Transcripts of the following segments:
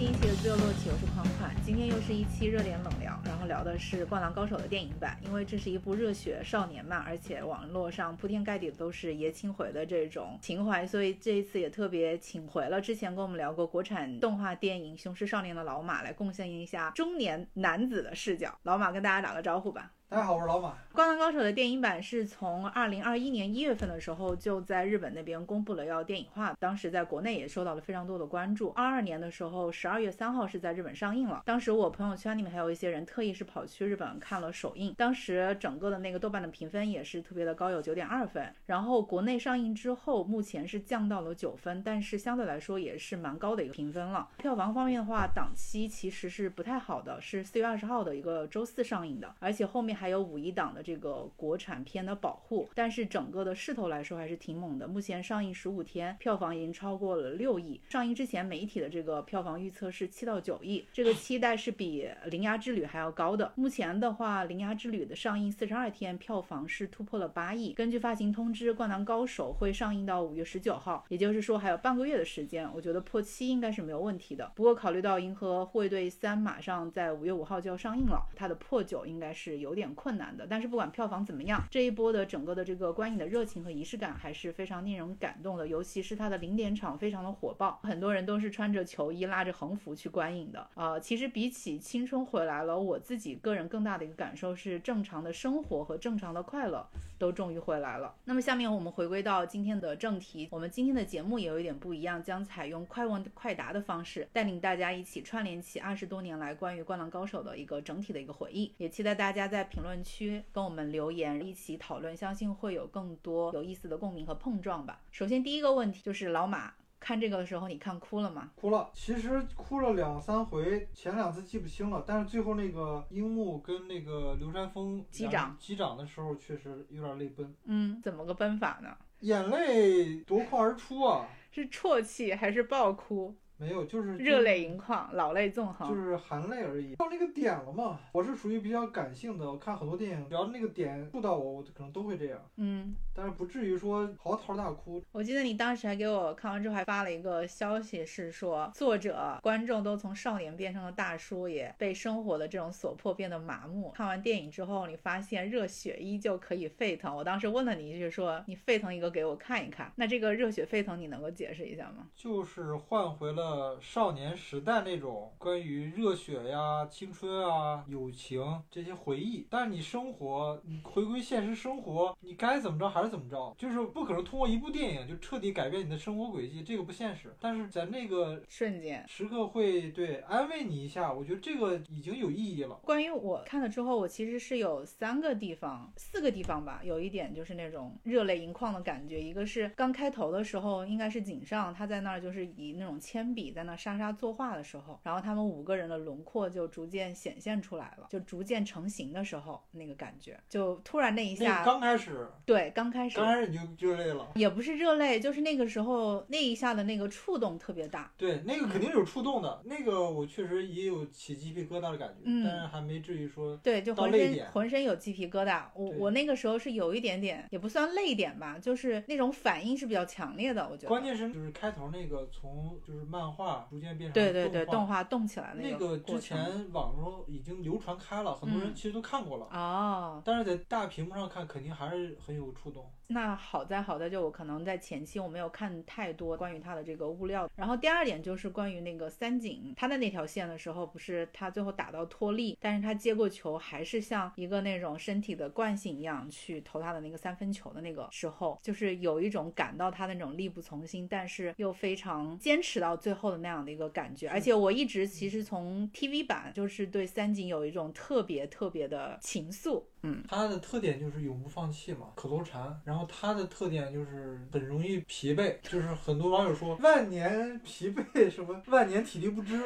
新一期的《自由落体》，我是款款。今天又是一期热点冷聊，后聊的是《灌篮高手》的电影版，因为这是一部热血少年漫，而且网络上铺天盖地的都是爷青回的这种情怀，所以这一次也特别请回了之前跟我们聊过国产动画电影《雄狮少年》的老马来贡献一下中年男子的视角。老马跟大家打个招呼吧。大家好，我是老马。《灌篮高手》的电影版是从二零二一年一月份的时候就在日本那边公布了要电影化，当时在国内也受到了非常多的关注。二二年的时候，十二月三号是在日本上映了。当时我朋友圈里面还有一些人特意是跑去日本看了首映，当时整个的那个豆瓣的评分也是特别的高，有九点二分。然后国内上映之后，目前是降到了九分，但是相对来说也是蛮高的一个评分了。票房方面的话，档期其实是不太好的，是四月二十号的一个周四上映的，而且后面还有五一档的。这个国产片的保护，但是整个的势头来说还是挺猛的。目前上映十五天，票房已经超过了六亿。上映之前媒体的这个票房预测是七到九亿，这个期待是比《铃芽之旅》还要高高的。目前的话，《铃芽之旅》的上映四十二天，票房是突破了八亿。根据发行通知，《灌篮高手》会上映到五月十九号，也就是说还有半个月的时间，我觉得破七应该是没有问题的。不过考虑到《银河护卫队三》马上在五月五号就要上映了，它的破九应该是有点困难的。但是不管票房怎么样，这一波的整个的这个观影的热情和仪式感还是非常令人感动的，尤其是它的零点场非常的火爆，很多人都是穿着球衣拉着横幅去观影的。呃，其实比起青春回来了，我自己个人更大的一个感受是正常的生活和正常的快乐都终于回来了。那么下面我们回归到今天的正题，我们今天的节目也有一点不一样，将采用快问快答的方式，带领大家一起串联起二十多年来关于灌篮高手的一个整体的一个回忆，也期待大家在评论区跟我们留。言一起讨论，相信会有更多有意思的共鸣和碰撞吧。首先第一个问题就是老马看这个的时候，你看哭了吗？哭了，其实哭了两三回，前两次记不清了，但是最后那个樱木跟那个流川枫击掌击掌的时候，确实有点泪奔。嗯，怎么个奔法呢？眼泪夺眶而出啊！是啜泣还是爆哭？没有，就是热泪盈眶，老泪纵横，就是含泪而已。到那个点了嘛，我是属于比较感性的，我看很多电影，只要那个点触到我，我可能都会这样。嗯，但是不至于说嚎啕大哭。我记得你当时还给我看完之后还发了一个消息，是说作者、观众都从少年变成了大叔，也被生活的这种所迫变得麻木。看完电影之后，你发现热血依旧可以沸腾。我当时问了你一句，说你沸腾一个给我看一看。那这个热血沸腾，你能够解释一下吗？就是换回了。呃，少年时代那种关于热血呀、青春啊、友情这些回忆，但是你生活，你回归现实生活，你该怎么着还是怎么着，就是不可能通过一部电影就彻底改变你的生活轨迹，这个不现实。但是在那个瞬间时刻会对安慰你一下，我觉得这个已经有意义了。关于我看了之后，我其实是有三个地方、四个地方吧，有一点就是那种热泪盈眶的感觉。一个是刚开头的时候，应该是井上他在那儿就是以那种铅笔。在那沙沙作画的时候，然后他们五个人的轮廓就逐渐显现出来了，就逐渐成型的时候，那个感觉就突然那一下，刚开始，对，刚开始，刚开始你就热泪了，也不是热泪，就是那个时候那一下的那个触动特别大，对，那个肯定有触动的，那个我确实也有起鸡皮疙瘩的感觉，嗯，但是还没至于说对，就浑身浑身有鸡皮疙瘩，我我那个时候是有一点点，也不算泪点吧，就是那种反应是比较强烈的，我觉得，关键是就是开头那个从就是漫。画逐渐变成对对对，动画动起来那个之前网络已经流传开了，很多人其实都看过了哦。但是在大屏幕上看，肯定还是很有触动。people. 那好在好在就我可能在前期我没有看太多关于他的这个物料。然后第二点就是关于那个三井他的那条线的时候，不是他最后打到脱力，但是他接过球还是像一个那种身体的惯性一样去投他的那个三分球的那个时候，就是有一种感到他那种力不从心，但是又非常坚持到最后。后的那样的一个感觉，而且我一直其实从 TV 版就是对三井有一种特别特别的情愫。嗯，他的特点就是永不放弃嘛，口头禅。然后他的特点就是很容易疲惫，就是很多网友说万年疲惫，什么万年体力不支，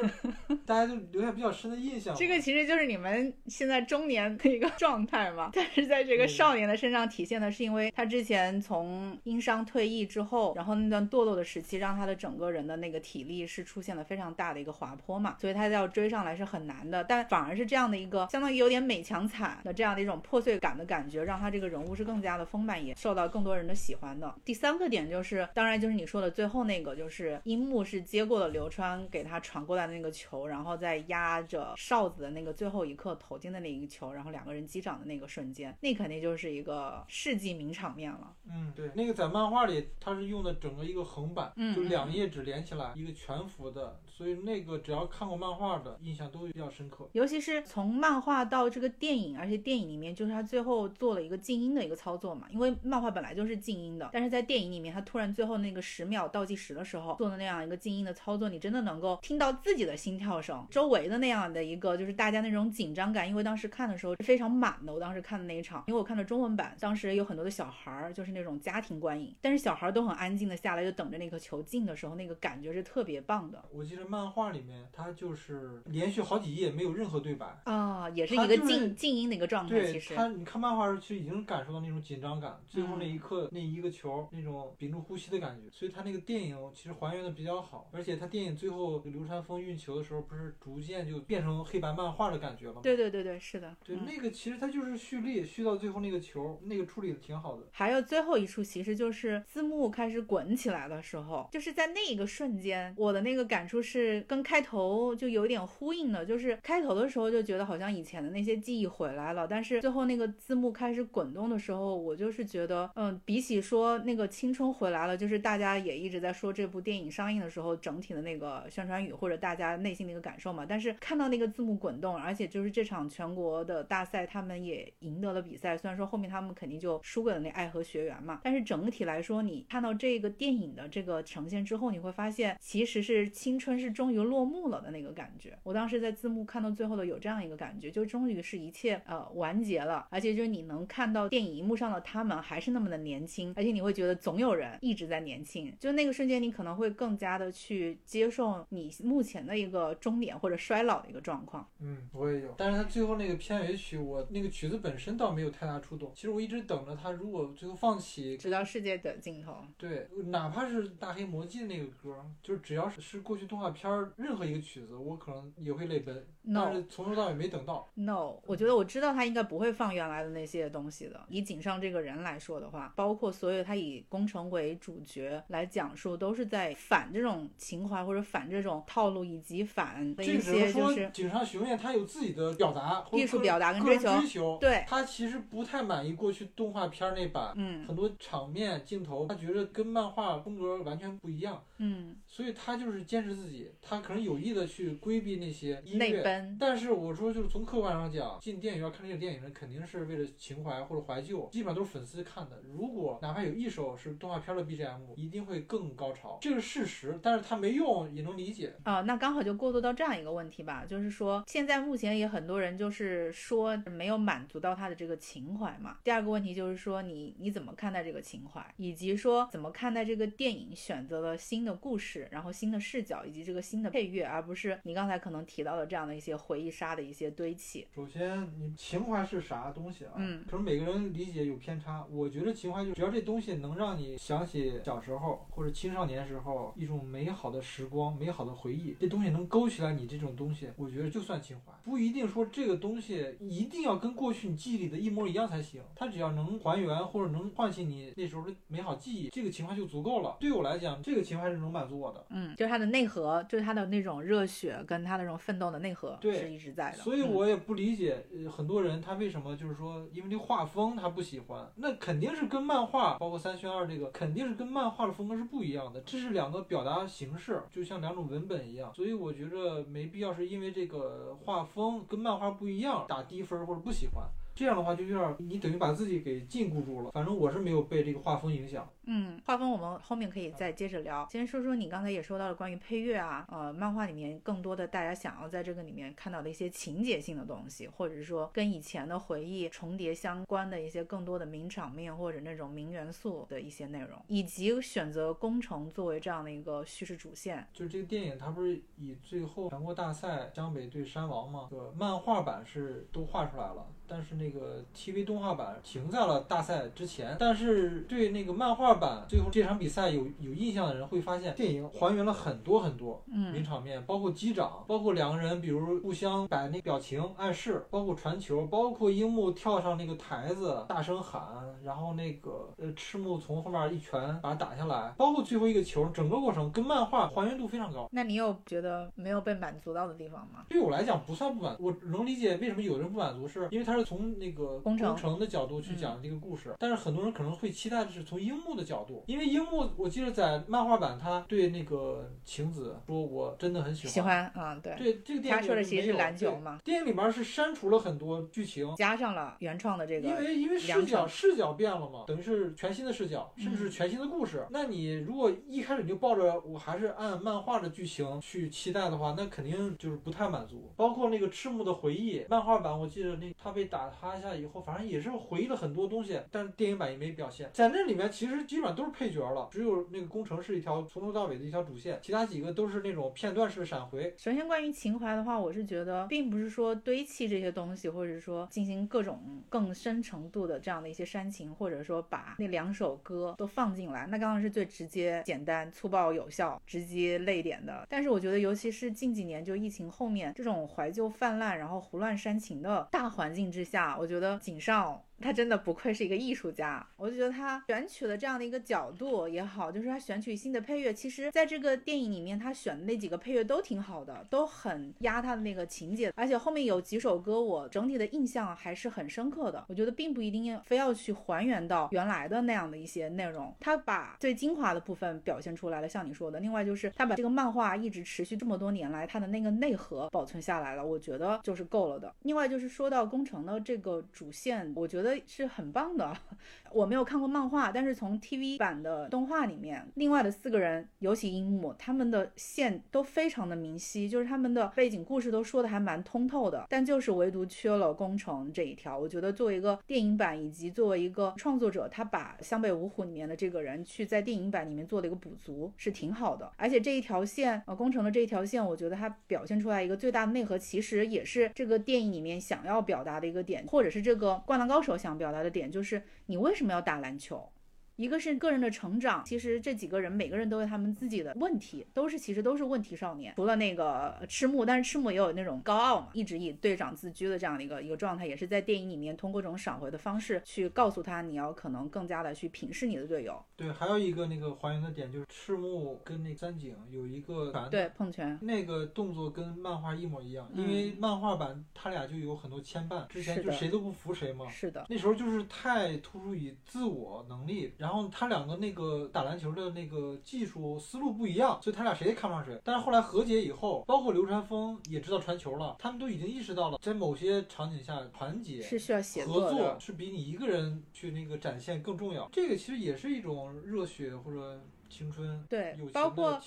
大家就留下比较深的印象。这个其实就是你们现在中年的一个状态嘛，但是在这个少年的身上体现的是，因为他之前从因伤退役之后，然后那段堕落的时期，让他的整个人的那个体力是出现了非常大的一个滑坡嘛，所以他要追上来是很难的。但反而是这样的一个相当于有点美强惨的这样的一种。破碎感的感觉，让他这个人物是更加的丰满，也受到更多人的喜欢的。第三个点就是，当然就是你说的最后那个，就是樱木是接过了流川给他传过来的那个球，然后再压着哨子的那个最后一刻投进的那一个球，然后两个人击掌的那个瞬间，那肯定就是一个世纪名场面了。嗯，对，那个在漫画里他是用的整个一个横版，嗯，就两页纸连起来一个全幅的。所以那个只要看过漫画的，印象都比较深刻。尤其是从漫画到这个电影，而且电影里面就是他最后做了一个静音的一个操作嘛。因为漫画本来就是静音的，但是在电影里面，他突然最后那个十秒倒计时的时候做的那样一个静音的操作，你真的能够听到自己的心跳声，周围的那样的一个就是大家那种紧张感。因为当时看的时候是非常满的，我当时看的那一场，因为我看的中文版，当时有很多的小孩儿，就是那种家庭观影，但是小孩儿都很安静的下来，就等着那颗球进的时候，那个感觉是特别棒的。我记得漫画里面。它就是连续好几页没有任何对白啊，也是一个静静音的一个状态。其实他，你看漫画时候其实已经感受到那种紧张感，最后那一刻那一个球那种屏住呼吸的感觉，所以它那个电影其实还原的比较好。而且它电影最后流川枫运球的时候，不是逐渐就变成黑白漫画的感觉了吗？对对对对，是的。对，那个其实它就是蓄力，蓄到最后那个球，那个处理的挺好的。还有最后一处，其实就是字幕开始滚起来的时候，就是在那一个瞬间，我的那个感触是跟开。头就有点呼应的，就是开头的时候就觉得好像以前的那些记忆回来了，但是最后那个字幕开始滚动的时候，我就是觉得，嗯，比起说那个青春回来了，就是大家也一直在说这部电影上映的时候整体的那个宣传语或者大家内心的一个感受嘛，但是看到那个字幕滚动，而且就是这场全国的大赛他们也赢得了比赛，虽然说后面他们肯定就输给了那爱和学员嘛，但是整体来说，你看到这个电影的这个呈现之后，你会发现其实是青春是终于落幕。了的那个感觉，我当时在字幕看到最后的有这样一个感觉，就终于是一切呃完结了，而且就是你能看到电影荧幕上的他们还是那么的年轻，而且你会觉得总有人一直在年轻，就那个瞬间你可能会更加的去接受你目前的一个终点或者衰老的一个状况。嗯，我也有，但是他最后那个片尾曲，我那个曲子本身倒没有太大触动。其实我一直等着他，如果最后放弃直到世界的尽头，对，哪怕是大黑魔镜那个歌，就是只要是是过去动画片任何一个。曲子我可能也会泪奔，但是从头到尾没等到。No，我觉得我知道他应该不会放原来的那些东西的。以井上这个人来说的话，包括所有他以工程为主角来讲述，都是在反这种情怀或者反这种套路，以及反的一些就是井上雄彦他有自己的表达，艺术表达跟追求。对，他其实不太满意过去动画片那版，嗯，很多场面镜头，他觉得跟漫画风格完全不一样，嗯，所以他就是坚持自己，他可能有意的去规避那些音乐，但是我说就是从客观上讲，进电影院看这个电影人肯定是为了情怀或者怀旧，基本上都是粉丝看的。如果哪怕有一首是动画片的 BGM，一定会更高潮，这是事实。但是它没用也能理解啊。那刚好就过渡到这样一个问题吧，就是说现在目前也很多人就是说没有满足到他的这个情怀嘛。第二个问题就是说你你怎么看待这个情怀，以及说怎么看待这个电影选择了新的故事，然后新的视角以及这个新的配乐，而不是你刚才可能提到的这样的一些回忆杀的一些堆砌。首先，你情怀是啥东西啊？嗯，可能每个人理解有偏差。我觉得情怀就只要这东西能让你想起小时候或者青少年时候一种美好的时光、美好的回忆，这东西能勾起来你这种东西，我觉得就算情怀。不一定说这个东西一定要跟过去你记忆里的一模一样才行，它只要能还原或者能唤起你那时候的美好记忆，这个情怀就足够了。对我来讲，这个情怀是能满足我的。嗯，就是它的内核，就是它的那种热血跟它的那种奋斗的内核是一直在的。所以我也不理解，呃，很多人他为什么就是说，因为这画风他不喜欢，那肯定是跟漫画，包括三选二这个，肯定是跟漫画的风格是不一样的，这是两个表达形式，就像两种文本一样。所以我觉着没必要是因为这个画风跟漫画不一样打低分或者不喜欢。这样的话就有点，你等于把自己给禁锢住了。反正我是没有被这个画风影响。嗯，画风我们后面可以再接着聊。先说说你刚才也说到了关于配乐啊，呃，漫画里面更多的大家想要在这个里面看到的一些情节性的东西，或者是说跟以前的回忆重叠相关的一些更多的名场面或者那种名元素的一些内容，以及选择工程作为这样的一个叙事主线。就是这个电影它不是以最后全国大赛江北对山王吗？呃，漫画版是都画出来了，但是。那个 TV 动画版停在了大赛之前，但是对那个漫画版最后这场比赛有有印象的人会发现，电影还原了很多很多名嗯，场面，包括击掌，包括两个人比如互相摆那表情暗示，包括传球，包括樱木跳上那个台子大声喊，然后那个呃赤木从后面一拳把他打下来，包括最后一个球，整个过程跟漫画还原度非常高。那你有觉得没有被满足到的地方吗？对我来讲不算不满，我能理解为什么有人不满足，是因为他是从那个工程的角度去讲这个故事，但是很多人可能会期待的是从樱木的角度，因为樱木我记得在漫画版他对那个晴子说我真的很喜欢，喜欢啊，对，对这个电影他说的其实是篮球嘛电影里面是删除了很多剧情。加上了原创的这个因，为因为视角视角变了嘛，等于是全新的视角，甚至是嗯全新的故事。那你如果一开始你就抱着我还是按漫画的剧情去期待的话，那肯定就是不太满足。包括那个赤木的回忆，漫画版我记得那他被打趴下以后，反正也是回忆了很多东西，但是电影版也没表现。在那里面其实基本上都是配角了，只有那个工程是一条从头到尾的一条主线，其他几个都是那种片段式的闪回。首先，关于情怀的话，我是觉得，并不是说堆砌这些东西，或者说进行各种更深程度的这样的一些煽情，或者说把那两首歌都放进来，那刚刚是最直接、简单、粗暴、有效、直接泪点的。但是我觉得，尤其是近几年就疫情后面这种怀旧泛滥，然后胡乱煽情的大环境之下，我觉得井上。他真的不愧是一个艺术家，我就觉得他选取了这样的一个角度也好，就是他选取新的配乐，其实在这个电影里面，他选的那几个配乐都挺好的，都很压他的那个情节，而且后面有几首歌，我整体的印象还是很深刻的。我觉得并不一定要非要去还原到原来的那样的一些内容，他把最精华的部分表现出来了，像你说的。另外就是他把这个漫画一直持续这么多年来，他的那个内核保存下来了，我觉得就是够了的。另外就是说到工程的这个主线，我觉得是很棒的。我没有看过漫画，但是从 TV 版的动画里面，另外的四个人，尤其樱木，他们的线都非常的明晰，就是他们的背景故事都说的还蛮通透的，但就是唯独缺了工程这一条。我觉得作为一个电影版，以及作为一个创作者，他把湘北五虎里面的这个人去在电影版里面做了一个补足，是挺好的。而且这一条线，呃，工程的这一条线，我觉得它表现出来一个最大的内核，其实也是这个电影里面想要表达的一个点，或者是这个灌篮高手我想表达的点，就是你为什么要打篮球？一个是个人的成长，其实这几个人每个人都有他们自己的问题，都是其实都是问题少年。除了那个呃赤木，但是赤木也有那种高傲嘛，一直以队长自居的这样的一个一个状态，也是在电影里面通过这种闪回的方式去告诉他，你要可能更加的去平视你的队友。对，还有一个那个还原的点就是赤木跟那三井有一个拳对，碰拳，那个动作跟漫画一模一样，嗯因为漫画版他俩就有很多牵绊，之前就谁都不服谁嘛。是的，那时候就是太突出于自我能力，然后他两个那个打篮球的那个技术思路不一样，所以他俩谁也看不上谁。但是后来和解以后，包括流川枫也知道传球了，他们都已经意识到了，在某些场景下团结。是需要协合作。是比你一个人去那个展现更重要，这个其实也是一种热血或者青春对包括。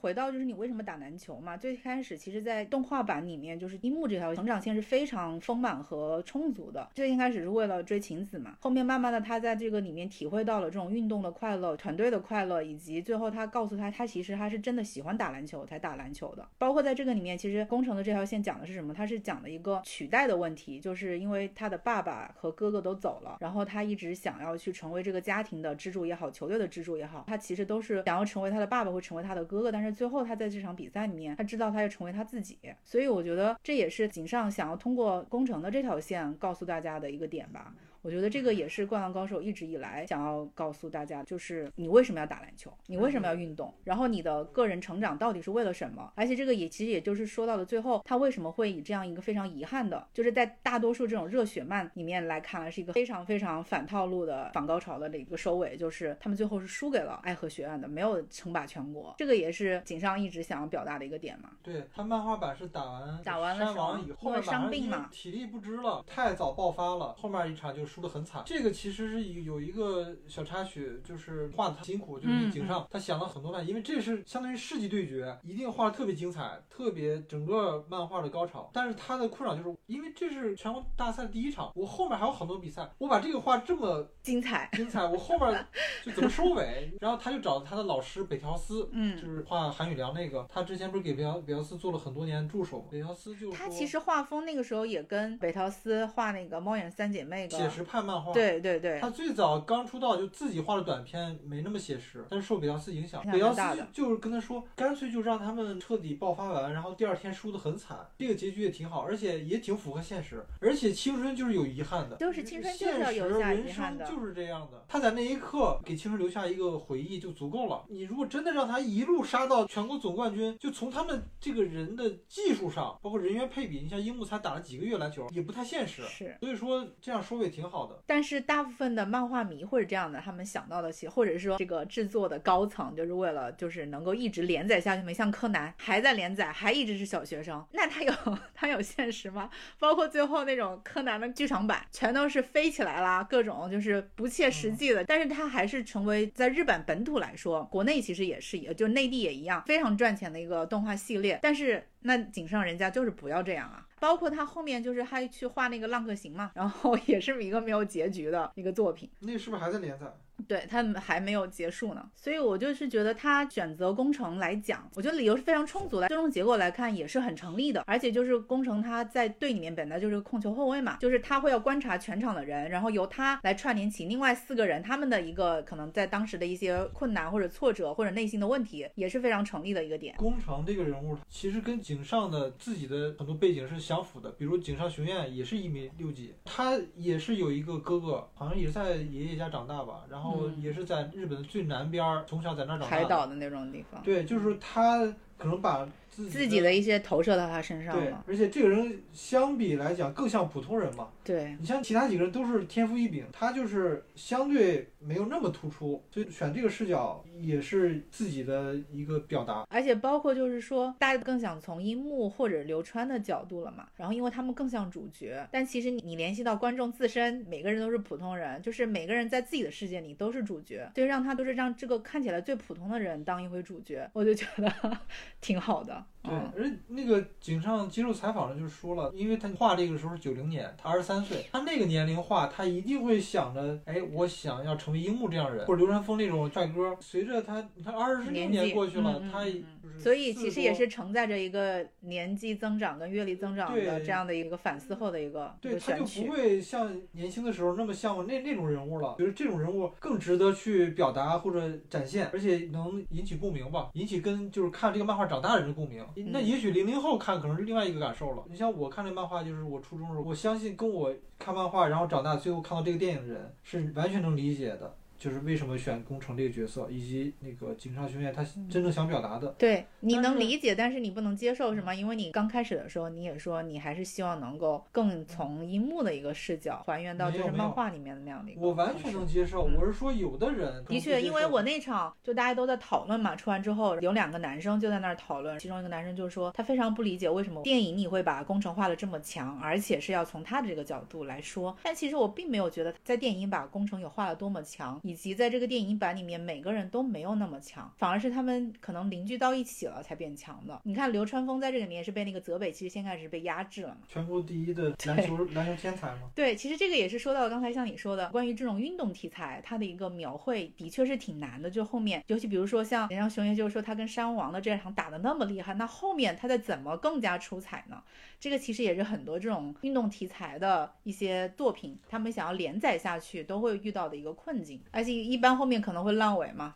回到就是你为什么打篮球嘛？最开始其实，在动画版里面，就是樱木这条成长线是非常丰满和充足的。最一开始是为了追晴子嘛，后面慢慢的他在这个里面体会到了这种运动的快乐、团队的快乐，以及最后他告诉他，他其实他是真的喜欢打篮球才打篮球的。包括在这个里面，其实工程的这条线讲的是什么？他是讲的一个取代的问题，就是因为他的爸爸和哥哥都走了，然后他一直想要去成为这个家庭的支柱也好，球队的支柱也好，他其实都是想要成为他的爸爸，会成为他的哥哥，但是最后他在这场比赛里面，他知道他要成为他自己，所以我觉得这也是井上想要通过工程的这条线告诉大家的一个点吧。我觉得这个也是《灌篮高手》一直以来想要告诉大家，就是你为什么要打篮球，你为什么要运动，然后你的个人成长到底是为了什么？而且这个也其实也就是说到了最后，他为什么会以这样一个非常遗憾的，就是在大多数这种热血漫里面来看来是一个非常非常反套路的反高潮的一个收尾，就是他们最后是输给了爱河学院的，没有称霸全国。这个也是井上一直想要表达的一个点嘛。对他漫画版是打完打完了山王以后，因为伤病嘛体力不支了，太早爆发了，后面一场就输得很惨。这个其实是有一个小插曲，就是画的辛苦，就是嗯井上他想了很多办法，因为这是相当于世纪对决，一定画的特别精彩，特别整个漫画的高潮。但是他的困扰就是，因为这是全国大赛第一场，我后面还有很多比赛，我把这个画这么精彩，精彩，我后面就怎么收尾？然后他就找他的老师北条司，嗯。就是画韩宇良那个，他之前不是给北条北条司做了很多年助手吗？北条司就他其实画风那个时候也跟北条司画那个猫眼三姐妹写实派漫画，对对对，他最早刚出道就自己画的短片没那么写实，但是受北条司影响，北条蛮大的司就是跟他说，干脆就让他们彻底爆发完，然后第二天输得很惨，这个结局也挺好，而且也挺符合现实，而且青春就是有遗憾的，就是青春就是要留下遗憾的现实人生就是这样的。他在那一刻给青春留下一个回忆就足够了。你如果真的让他一路杀到全国总冠军，就从他们这个人的技术上，包括人员配比，你像樱木才打了几个月篮球，也不太现实。是，所以说这样说也挺好的。但是大部分的漫画迷或者这样的，他们想到的其或者是说这个制作的高层，就是为了就是能够一直连载下去嘛，像柯南还在连载，还一直是小学生，那他有 他有现实吗？包括最后那种柯南的剧场版，全都是飞起来啦，各种就是不切实际的，但是它还是成为在日本本土来说，国内其实也是，也就内地也一样，非常赚钱的一个动画系列。但是那井上人家就是不要这样啊。包括他后面就是还去画那个浪客行嘛，然后 也是一个没有结局的一个作品。那是不是还在连载？对他们还没有结束呢，所以我就是觉得他选择工程来讲，我觉得理由是非常充足的，最终结果来看也是很成立的。而且就是工程他在队里面本来就是控球后卫嘛，就是他会要观察全场的人，然后由他来串联起另外四个人他们的一个可能在当时的一些困难或者挫折或者内心的问题，也是非常成立的一个点。工程这个人物其实跟井上的自己的很多背景是相符的，比如井上雄彦也是一米六几，他也是有一个哥哥，好像也是在爷爷家长大吧，然后嗯也是在日本的最南边儿，从小在那儿长大。海岛的那种地方，对，就是他可能把自己的一些投射到他身上对了，，而且这个人相比来讲更像普通人嘛。对。你像其他几个人都是天赋异禀，他就是相对没有那么突出，所以选这个视角也是自己的一个表达。而且包括就是说，大家更想从樱木或者流川的角度了嘛，然后因为他们更像主角，但其实你你联系到观众自身，每个人都是普通人，就是每个人在自己的世界里都是主角，所以让他都是让这个看起来最普通的人当一回主角，我就觉得 挺好的。对，嗯，而那个井上接受采访的就说了，因为他画这个时候是九零年，他二十三岁，他那个年龄画，他一定会想着，哎，我想要成为樱木这样的人，或者流川枫那种帅哥。随着他，你看二十六年过去了，嗯嗯他嗯就是所以其实也是承载着一个年纪增长跟阅历增长的这样的一个反思后的一个一对，他就。不会像年轻的时候那么像那那种人物了。觉得这种人物更值得去表达或者展现，而且能引起共鸣吧，引起跟就是看这个漫画长大的人的共鸣。那嗯也许零零后看可能是另外一个感受了。你像我看这漫画，就是我初中时候，我相信跟我看漫画然后长大，最后看到这个电影的人是完全能理解的。就是为什么选工程这个角色，以及那个井上雄彦他真正想表达的。对你能理解，但是你不能接受，是吗？因为你刚开始的时候，你也说你还是希望能够更从樱木的一个视角还原到就是漫画里面的那样的一个我完全能接受，嗯我是说有的人的确，因为我那场就大家都在讨论嘛，出完之后有两个男生就在那儿讨论，其中一个男生就说他非常不理解为什么电影你会把工程画的这么强，而且是要从他的这个角度来说。但其实我并没有觉得在电影把工程有画的多么强，以及在这个电影版里面每个人都没有那么强，反而是他们可能凝聚到一起了才变强的。你看流川枫在这里面是被那个泽北其实先开始被压制了嘛。全国第一的篮球篮球天才嘛。对，其实这个也是说到刚才像你说的，关于这种运动题材，它的一个描绘的确是挺难的。就后面，尤其比如说像人家熊爷就是说他跟山王的这场打的那么厉害，那后面他再怎么更加出彩呢？这个其实也是很多这种运动题材的一些作品，他们想要连载下去都会遇到的一个困境，而且一般后面可能会烂尾嘛。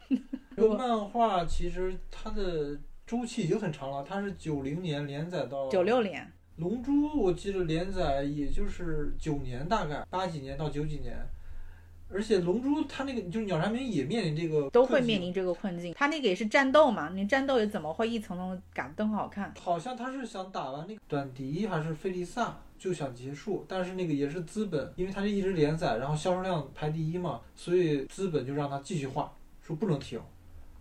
这个漫画其实它的周期已经很长了，它是九零年连载到九六年，龙珠，我记得连载也就是九年，大概八几年到九几年。而且龙珠它那个就是鸟山明也面临这个都会面临这个困境。他那个也是战斗嘛，你战斗也怎么会一层层嘎得很好看？好像他是想打完那个短笛还是菲利萨就想结束，但是那个也是资本，因为他是一直连载，然后销售量排第一嘛，所以资本就让他继续画，说不能停。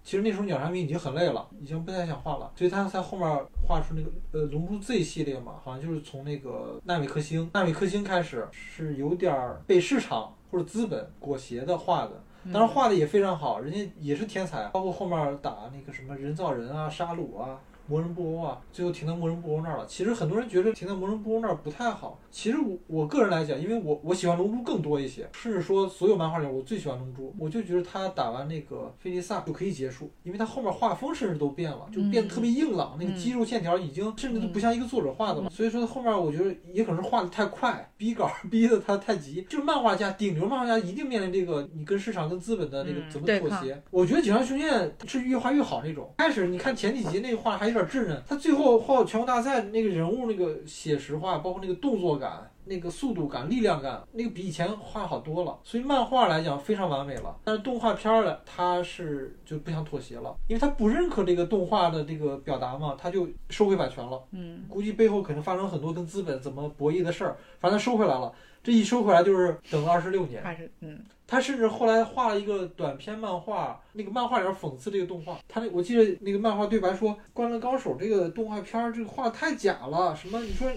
其实那时候鸟山明已经很累了，已经不太想画了，所以他在后面画出那个呃《龙珠 Z》系列嘛，好像就是从那个纳米克星、纳米克星开始，是有点儿被市场或者资本裹挟的画的。当然画的也非常好，人家也是天才，包括后面打那个什么人造人啊、沙鲁啊。魔人布欧啊，最后停在魔人布欧那儿了。其实很多人觉得停在魔人布欧那儿不太好。其实我我个人来讲，因为我我喜欢龙珠更多一些，甚至说所有漫画里我最喜欢龙珠。我就觉得他打完那个菲利萨就可以结束，因为他后面画风甚至都变了，就变得特别硬朗，那个肌肉线条已经甚至都不像一个作者画的了。所以说后面我觉得也可能是画的太快，逼稿 逼的他太急。就是漫画家，顶流漫画家一定面临这个，你跟市场跟资本的那个怎么妥协？我觉得井上雄彦是越画越好那种。开始你看前几集那个画还有点稚嫩，他最后画全国大赛那个人物那个写实化，包括那个动作感。那个速度感、力量感，那个比以前画好多了，所以漫画来讲非常完美了。但是动画片儿呢，他是就不想妥协了，因为他不认可这个动画的这个表达嘛，他就收回版权了。嗯，估计背后可能发生很多跟资本怎么博弈的事儿，反正收回来了。这一收回来就是等了二十六年。二十，嗯。他甚至后来画了一个短篇漫画，那个漫画里边讽刺这个动画。他那我记得那个漫画对白说，《灌篮高手》这个动画片儿这个画太假了，什么你说。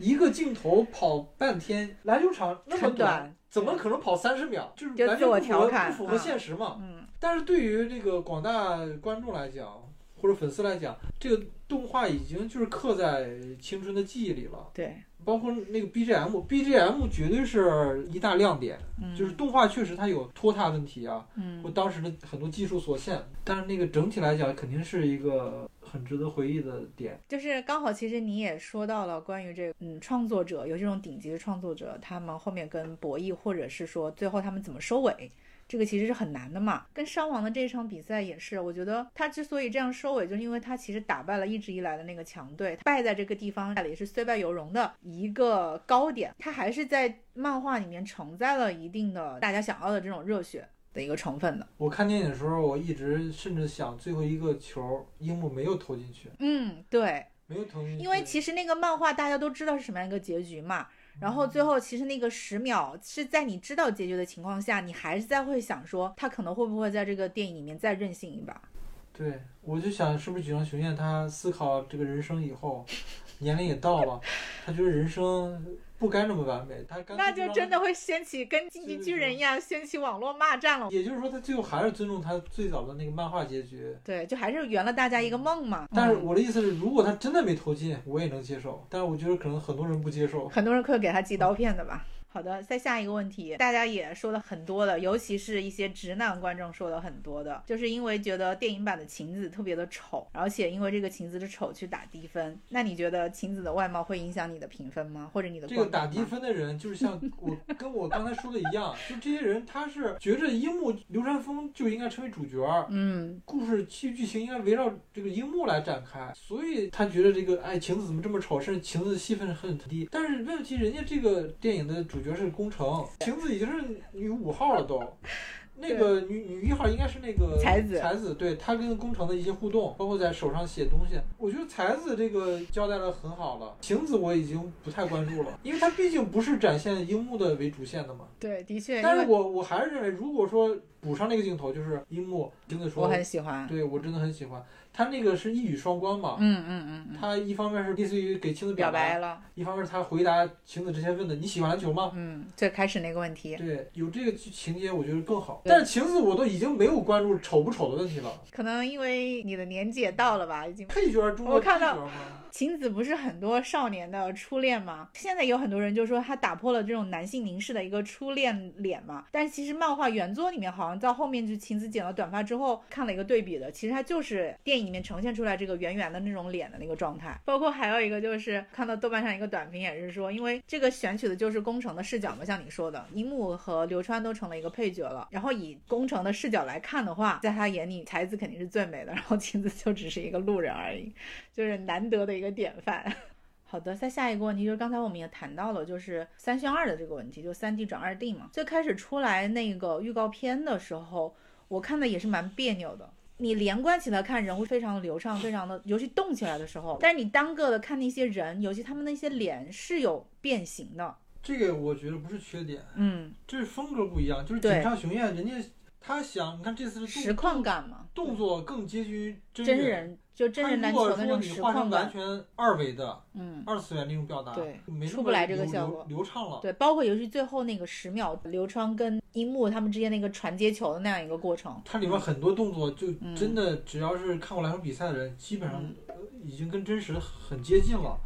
一个镜头跑半天，篮球场那么短，怎么可能跑三十秒？就是完全不符合不符合现实嘛。嗯。但是对于这个广大观众来讲，或者粉丝来讲，这个动画已经就是刻在青春的记忆里了。对。包括那个 BGM，BGM 绝对是一大亮点。嗯。就是动画确实它有拖沓问题啊。嗯。或当时的很多技术所限，但是那个整体来讲，肯定是一个。很值得回忆的点，就是刚好，其实你也说到了关于这个，嗯，创作者有这种顶级的创作者，他们后面跟博弈，或者是说最后他们怎么收尾，这个其实是很难的嘛。跟伤亡的这场比赛也是，我觉得他之所以这样收尾，就是因为他其实打败了一直以来的那个强队，败在这个地方也是虽败犹荣的一个高点，他还是在漫画里面承载了一定的大家想要的这种热血。的一个成分的。我看电影的时候，我一直甚至想最后一个球樱木没有投进去。嗯，对，没有投进去。因为其实那个漫画大家都知道是什么样一个结局嘛。然后最后其实那个十秒是在你知道结局的情况下，你还是在会想说他可能会不会在这个电影里面再任性一把。对，我就想是不是举重雄彦他思考这个人生以后，年龄也到了，他觉得人生。不该那么完美，他那就真的会掀起跟进击巨人一样掀起网络骂战了。也就是说，他最后还是尊重他最早的那个漫画结局。对，就还是圆了大家一个梦嘛。但是我的意思是，如果他真的没投进，我也能接受。但是我觉得可能很多人不接受，很多人会给他寄刀片的吧。好的，再下一个问题，大家也说了很多的，尤其是一些直男观众说了很多的，就是因为觉得电影版的晴子特别的丑，而且因为这个晴子的丑去打低分。那你觉得晴子的外貌会影响你的评分吗？或者你的这个打低分的人，就是像 我跟我刚才说的一样，就这些人他是觉着樱木流川枫就应该成为主角，嗯，故事剧剧情应该围绕这个樱木来展开，所以他觉得这个哎晴子怎么这么丑，甚至晴子的戏份很低。但是问题人家这个电影的主。主角是工程，晴子已经是女五号了都，那个女女一号应该是那个才子，才子，对她跟工程的一些互动，包括在手上写东西，我觉得才子这个交代的很好了。晴子我已经不太关注了，因为她毕竟不是展现樱木的为主线的嘛。对，的确。但是我我还是认为，如果说补上那个镜头，就是樱木晴子说，我很喜欢，对我真的很喜欢。他那个是一语双关嘛？嗯嗯嗯。他一方面是类似于给晴子表白了，一方面他回答晴子之前问的你喜欢篮球吗？嗯，最开始那个问题。对，有这个情节我觉得更好。但是晴子我都已经没有关注丑不丑的问题了。可能因为你的年纪也到了吧，已经。配角中的配角吗？晴子不是很多少年的初恋吗？现在有很多人就说他打破了这种男性凝视的一个初恋脸嘛。但其实漫画原作里面好像到后面就晴子剪了短发之后看了一个对比的，其实他就是电影里面呈现出来这个圆圆的那种脸的那个状态。包括还有一个就是看到豆瓣上一个短评也是说，因为这个选取的就是宫城的视角嘛，像你说的，樱木和流川都成了一个配角了。然后以宫城的视角来看的话，在他眼里才子肯定是最美的，然后晴子就只是一个路人而已，就是难得的一个。典范。好的，再下一个问题就是刚才我们也谈到了，就是三选二的这个问题，就三 D 转二 D 嘛。最开始出来那个预告片的时候，我看的也是蛮别扭的。你连贯起来看，人物非常的流畅，非常的，尤其动起来的时候。但是你单个的看那些人，尤其他们那些脸是有变形的。这个我觉得不是缺点，嗯，这是风格不一样，就是井上雄彦人家。他想，你看这次是实况感嘛，动作更接近于真人。人就真人篮球那种实况完全二维的，嗯，二次元那种表达，对，没出不来这个效果，流畅了。对，包括尤其最后那个十秒，流川跟樱木他们之间那个传接球的那样一个过程，它里面很多动作就真的，只要是看过篮球比赛的人，基本上已经跟真实很接近了。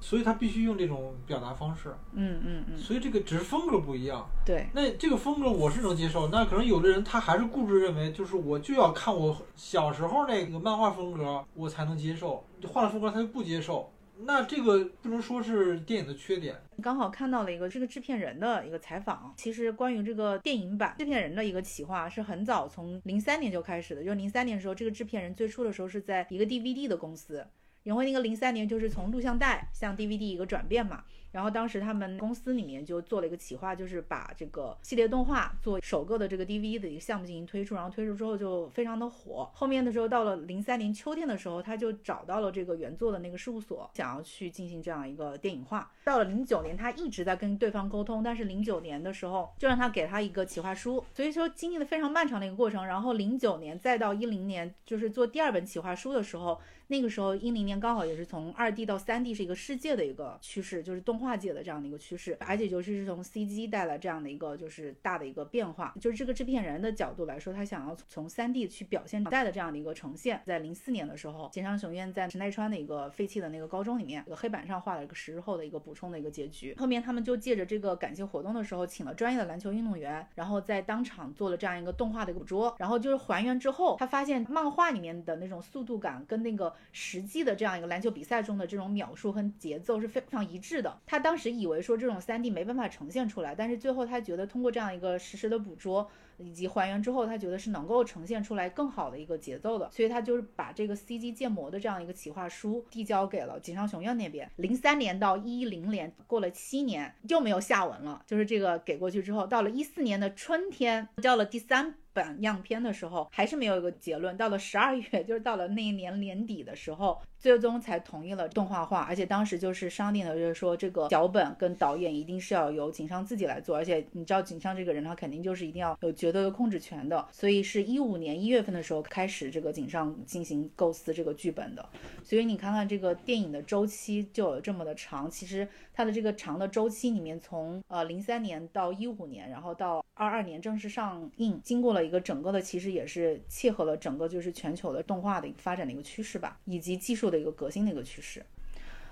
所以他必须用这种表达方式，嗯嗯嗯，所以这个只是风格不一样，对，那这个风格我是能接受，那可能有的人他还是固执认为，就是我就要看我小时候那个漫画风格，我才能接受，换了风格他就不接受，那这个不能说是电影的缺点。刚好看到了一个这个制片人的一个采访，其实关于这个电影版制片人的一个企划是很早，从零三年就开始的，就零三年的时候，这个制片人最初的时候是在一个 DVD 的公司。因为那个零三年就是从录像带向 DVD 一个转变嘛。然后当时他们公司里面就做了一个企划，就是把这个系列动画做首个的这个 D V 的一个项目进行推出，然后推出之后就非常的火。后面的时候到了零三年秋天的时候，他就找到了这个原作的那个事务所，想要去进行这样一个电影化。到了零九年，他一直在跟对方沟通，但是零九年的时候就让他给他一个企划书，所以说经历了非常漫长的一个过程。然后零九年再到一零年，就是做第二本企划书的时候，那个时候一零年刚好也是从二 D 到三 D 是一个世界的一个趋势，就是动画界的这样的一个趋势，而且就是是从 CG 带来这样的一个就是大的一个变化。就是这个制片人的角度来说，他想要从三 D 去表现代的这样的一个呈现。在零四年的时候，井上雄彦在神奈川的一个废弃的那个高中里面，一个黑板上画了一个十日后的一个补充的一个结局。后面他们就借着这个感谢活动的时候，请了专业的篮球运动员，然后在当场做了这样一个动画的一个捕捉，然后就是还原之后，他发现漫画里面的那种速度感跟那个实际的这样一个篮球比赛中的这种秒数和节奏是非常一致的。他当时以为说这种三 D 没办法呈现出来，但是最后他觉得通过这样一个实时的捕捉。以及还原之后，他觉得是能够呈现出来更好的一个节奏的，所以他就是把这个 CG 建模的这样一个企划书递交给了井上雄彦那边。零三年到一零年过了七年，又没有下文了。就是这个给过去之后，到了一四年的春天交了第三。本样片的时候还是没有一个结论，到了十二月，就是到了那一年年底的时候，最终才同意了动画化，而且当时就是商定的，就是说这个脚本跟导演一定是要由井上自己来做，而且你知道井上这个人，他肯定就是一定要有绝对的控制权的，所以是一五年一月份的时候开始这个井上进行构思这个剧本的，所以你看看这个电影的周期就有这么的长，其实它的这个长的周期里面，从呃零三年到一五年，然后到二二年正式上映，经过了。一个整个的其实也是切合了整个就是全球的动画的一个发展的一个趋势吧，以及技术的一个革新的一个趋势。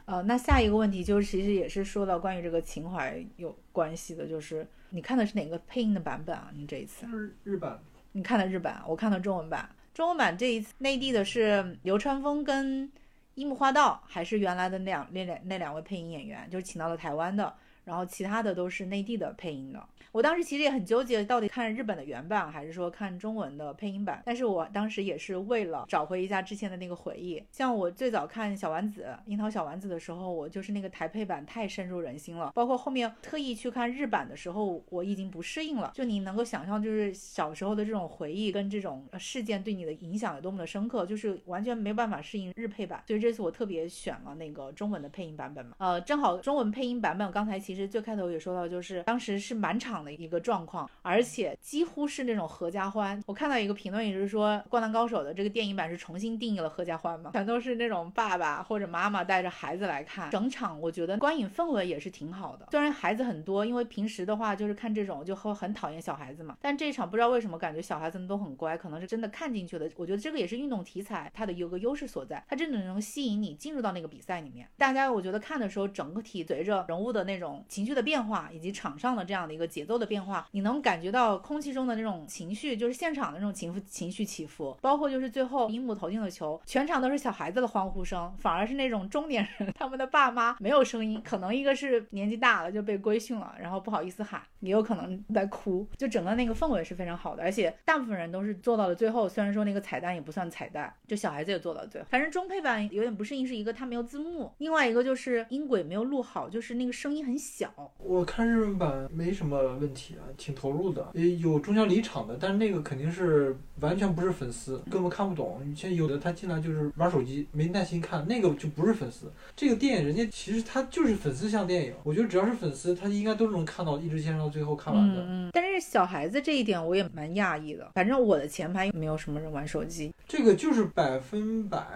呃，那下一个问题就是其实也是说到关于这个情怀有关系的，就是你看的是哪个配音的版本啊？你这一次日日版，你看的日版，我看的中文版。中文版这一次内地的是流川枫跟樱木花道，还是原来的那两那两那两位配音演员，就是请到了台湾的，然后其他的都是内地的配音的。我当时其实也很纠结，到底看日本的原版还是说看中文的配音版。但是我当时也是为了找回一下之前的那个回忆。像我最早看小丸子、樱桃小丸子的时候，我就是那个台配版太深入人心了。包括后面特意去看日版的时候，我已经不适应了。就你能够想象，就是小时候的这种回忆跟这种事件对你的影响有多么的深刻，就是完全没有办法适应日配版。所以这次我特别选了那个中文的配音版本嘛。呃，正好中文配音版本，刚才其实其实最开头也说到，就是当时是满场。的一个状况，而且几乎是那种合家欢。我看到一个评论也是说，《灌篮高手》的这个电影版是重新定义了合家欢嘛，全都是那种爸爸或者妈妈带着孩子来看。整场我觉得观影氛围也是挺好的，虽然孩子很多，因为平时的话就是看这种就会很讨厌小孩子嘛，但这一场不知道为什么感觉小孩子们都很乖，可能是真的看进去了。我觉得这个也是运动题材它的有个优势所在，它真的能吸引你进入到那个比赛里面。大家我觉得看的时候，整个体随着人物的那种情绪的变化，以及场上的这样的一个节奏。的变化，你能感觉到空气中的那种情绪，就是现场的那种情情绪起伏，包括就是最后樱木投进了球，全场都是小孩子的欢呼声，反而是那种中年人 他们的爸妈没有声音，可能一个是年纪大了就被规训了，然后不好意思喊，也有可能在哭，就整个那个氛围是非常好的，而且大部分人都是做到了最后，虽然说那个彩蛋也不算彩蛋，就小孩子也做到最后，反正中配版有点不适应，是一个它没有字幕，另外一个就是音轨没有录好，就是那个声音很小。小。我看日文版没什么问题啊，挺投入的，也有中间离场的，但是那个肯定是完全不是粉丝，根本看不懂。以前有的他进来就是玩手机，没耐心看，那个就不是粉丝。这个电影人家其实他就是粉丝向电影，我觉得只要是粉丝，他应该都是能看到一直坚持到最后看完的。嗯嗯。但是小孩子这一点我也蛮讶异的，反正我的前排没有什么人玩手机。这个就是百分百。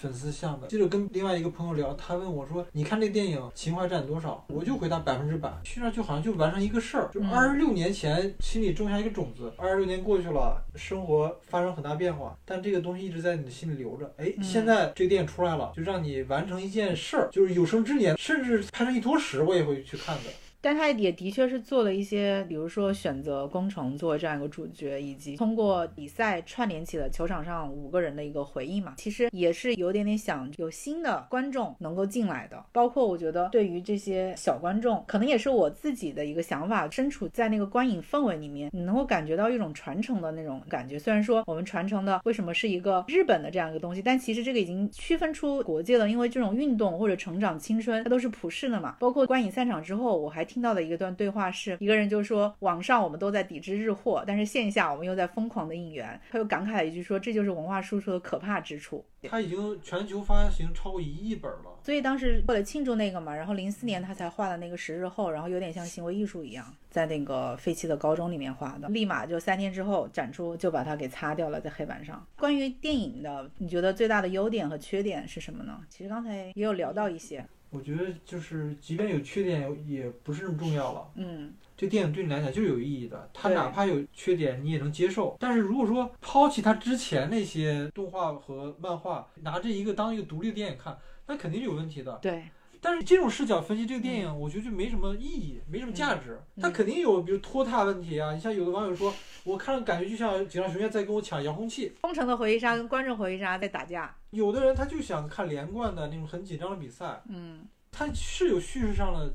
粉丝向的，记得跟另外一个朋友聊，他问我说：“你看这电影情怀占多少？”我就回答百分之百。去那就好像就完成一个事儿，就二十六年前心里种下一个种子，二十六年过去了，生活发生很大变化，但这个东西一直在你的心里留着。哎，现在这个电影出来了，就让你完成一件事儿，就是有生之年，甚至拍成一坨屎，我也会去看的。但他也的确是做了一些，比如说选择工程作为这样一个主角，以及通过比赛串联起了球场上五个人的一个回忆嘛。其实也是有点点想有新的观众能够进来的。包括我觉得对于这些小观众，可能也是我自己的一个想法。身处在那个观影氛围里面，你能够感觉到一种传承的那种感觉。虽然说我们传承的为什么是一个日本的这样一个东西，但其实这个已经区分出国界了。因为这种运动或者成长青春，它都是普世的嘛。包括观影散场之后，我还。听到的一个段对话是一个人就说，网上我们都在抵制日货，但是线下我们又在疯狂的应援。他又感慨了一句说，这就是文化输出的可怕之处。他已经全球发行超过一亿本了，所以当时为了庆祝那个嘛，然后零四年他才画的那个十日后，然后有点像行为艺术一样，在那个废弃的高中里面画的，立马就三天之后展出就把它给擦掉了在黑板上。关于电影的，你觉得最大的优点和缺点是什么呢？其实刚才也有聊到一些。我觉得就是，即便有缺点，也不是那么重要了。嗯，这电影对你来讲就是有意义的，它哪怕有缺点，你也能接受。但是如果说抛弃它之前那些动画和漫画，拿这一个当一个独立的电影看，那肯定是有问题的。对。但是这种视角分析这个电影，我觉得就没什么意义，没什么价值。它肯定有，比如拖沓问题啊。你像有的网友说，我看了感觉就像警察学院在跟我抢遥控器。封城的回忆杀跟观众回忆杀在打架。有的人他就想看连贯的那种很紧张的比赛。嗯。它是有叙事上的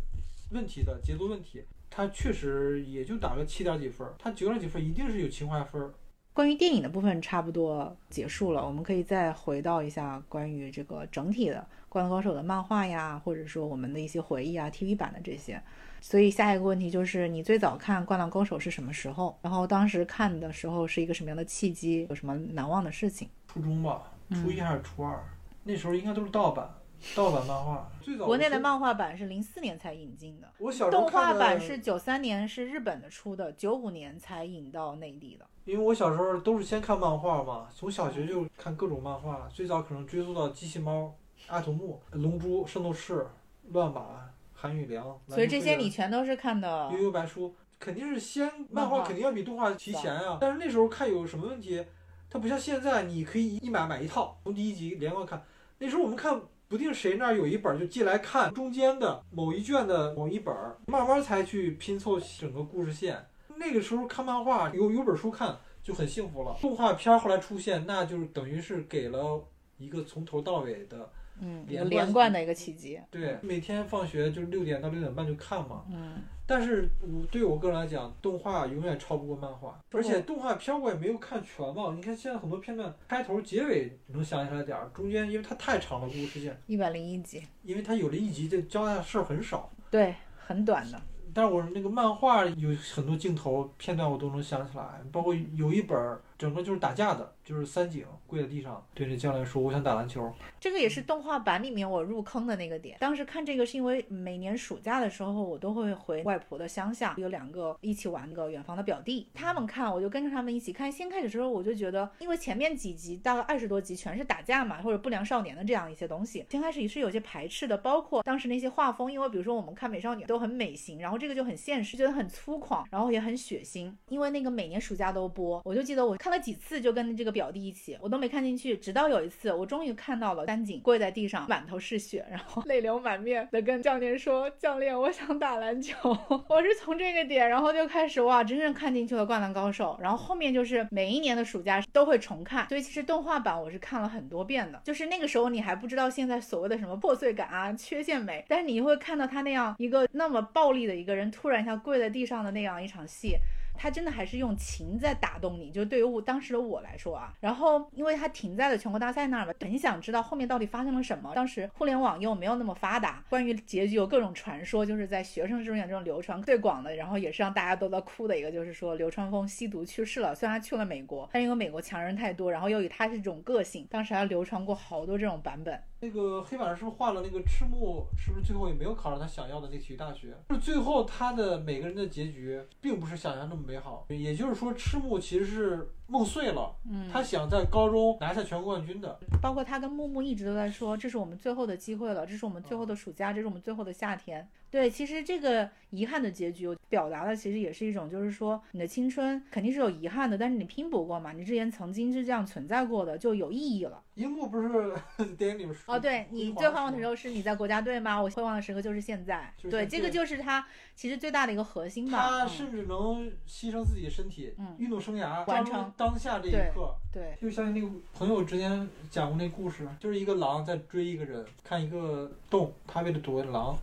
问题的，节奏问题。它确实也就打个七点几分，它九点几分一定是有情怀分。关于电影的部分差不多结束了，我们可以再回到一下关于这个整体的。灌篮高手的漫画呀，或者说我们的一些回忆啊，TV 版的这些。所以下一个问题就是，你最早看灌篮高手是什么时候？然后当时看的时候是一个什么样的契机？有什么难忘的事情？初中吧，初一还是初二？那时候应该都是盗版，盗版漫画。最早国内的漫画版是零四年才引进的，我小时候动画版是九三年是日本的出的，九五年才引到内地的。因为我小时候都是先看漫画嘛，从小学就看各种漫画，最早可能追溯到机器猫。阿童木、龙珠、圣斗士、乱马、韩玉良，所以这些你全都是看的。悠悠白书肯定是先漫画，肯定要比动画提前啊。但是那时候看有什么问题，它不像现在，你可以一买买一套，从第一集连贯看。那时候我们看不定谁那儿有一本就借来看中间的某一卷的某一本，慢慢才去拼凑整个故事线。那个时候看漫画有有本书看就很幸福了。动画片后来出现，那就是等于是给了一个从头到尾的。嗯，连贯的一个契机。对，每天放学就是六点到六点半就看嘛。嗯。但是我对我个人来讲，动画永远超不过漫画，而且动画片我也没有看全嘛。你看现在很多片段开头、结尾能想起来点儿，中间因为它太长了故事线。一百零一集。因为它有了一集，这交代的事儿很少。对，很短的。但是我那个漫画有很多镜头片段我都能想起来，包括有一本儿。整个就是打架的，就是三井跪在地上对着教练说：“我想打篮球。”这个也是动画版里面我入坑的那个点。当时看这个是因为每年暑假的时候，我都会回外婆的乡下，有两个一起玩个远房的表弟，他们看我就跟着他们一起看。先开始的时候我就觉得，因为前面几集大概二十多集全是打架嘛，或者不良少年的这样一些东西，先开始也是有些排斥的。包括当时那些画风，因为比如说我们看美少女都很美型，然后这个就很现实，觉得很粗犷，然后也很血腥。因为那个每年暑假都播，我就记得我看了几次就跟。这个表弟一起，我都没看进去。直到有一次，我终于看到了三井跪在地上，满头是血，然后泪流满面的跟教练说：“教练，我想打篮球。”我是从这个点，然后就开始哇，真正看进去了《灌篮高手》。然后后面就是每一年的暑假都会重看，所以其实动画版我是看了很多遍的。就是那个时候你还不知道现在所谓的什么破碎感啊、缺陷美，但是你会看到他那样一个那么暴力的一个人突然一下跪在地上的那样一场戏。他真的还是用情在打动你，就对于我当时的我来说啊，然后因为它停在了全国大赛那儿嘛，很想知道后面到底发生了什么。当时互联网又没有那么发达，关于结局有各种传说，就是在学生之中这种流传最广的，然后也是让大家都在哭的一个，就是说流川枫吸毒去世了。虽然他去了美国，但因为美国强人太多，然后又以他是这种个性，当时还流传过好多这种版本。那个黑板上是不是画了那个赤木？是不是最后也没有考上他想要的那体育大学？就是最后他的每个人的结局，并不是想象那么美好。也就是说，赤木其实是梦碎了。嗯，他想在高中拿下全国冠军的。包括他跟木木一直都在说，这是我们最后的机会了，这是我们最后的暑假，这是我们最后的夏天。对，其实这个遗憾的结局表达的其实也是一种，就是说你的青春肯定是有遗憾的，但是你拼搏过嘛，你之前曾经是这样存在过的，就有意义了。樱木不是 电影里面说哦，对你最辉煌的时候是你在国家队吗？我辉煌的时刻就是现在。对，这个就是他其实最大的一个核心吧。他甚至能牺牲自己的身体，嗯，运动生涯完成当下这一刻。对，就像那个朋友之前讲过那故事，就是一个狼在追一个人，看一个洞，他为了躲狼。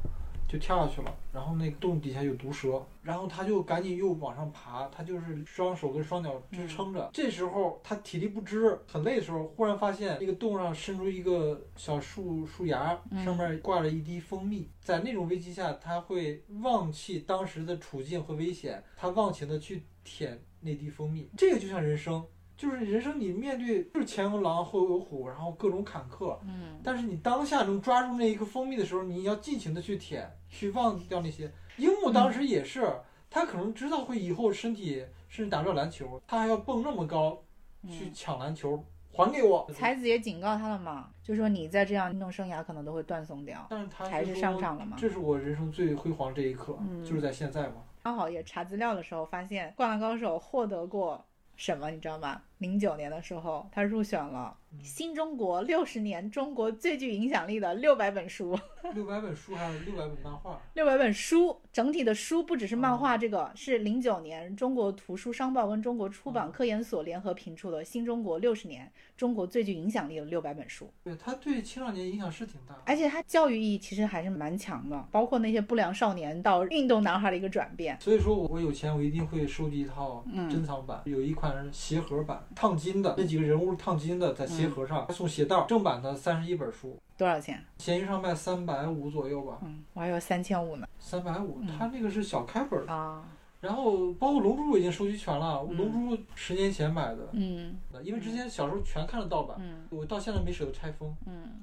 就跳下去了，然后那个洞底下有毒蛇，然后他就赶紧又往上爬，他就是双手跟双脚支撑着。这时候他体力不支，很累的时候，忽然发现那个洞上伸出一个小树树芽，上面挂着一滴蜂蜜。在那种危机下，他会忘记当时的处境和危险，他忘情的去舔那滴蜂蜜。这个就像人生。就是人生，你面对就是前有狼后有虎，然后各种坎坷。嗯。但是你当下能抓住那一个蜂蜜的时候，你要尽情的去舔，去忘掉那些。樱木当时也是，他可能知道会以后身体甚至打不了篮球，他还要蹦那么高去抢篮球，还给我。才子也警告他了嘛，就说你再这样运动生涯可能都会断送掉。但是他还是上场了嘛。这是我人生最辉煌这一刻，就是在现在嘛。刚好也查资料的时候发现，《灌篮高手》获得过什么，你知道吗？零九年的时候，他入选了新中国六十年中国最具影响力的六百本书。六百本书还是六百本漫画？六百本书，整体的书不只是漫画，这个是零九年中国图书商报跟中国出版科研所联合评出的新中国六十年中国最具影响力的六百本书。对，它对青少年影响是挺大，而且它教育意义其实还是蛮强的，包括那些不良少年到运动男孩的一个转变。所以说，我有钱，我一定会收集一套珍藏版，有一款鞋盒版。烫金的那几个人物烫金的，在鞋盒上送鞋带，正版的三十一本书，多少钱？闲鱼上卖三百五左右吧。嗯，我还有三千五呢。三百五，它那个是小开本啊。然后包括龙珠我已经收集全了，龙珠十年前买的。嗯。因为之前小时候全看了盗版，我到现在没舍得拆封。嗯。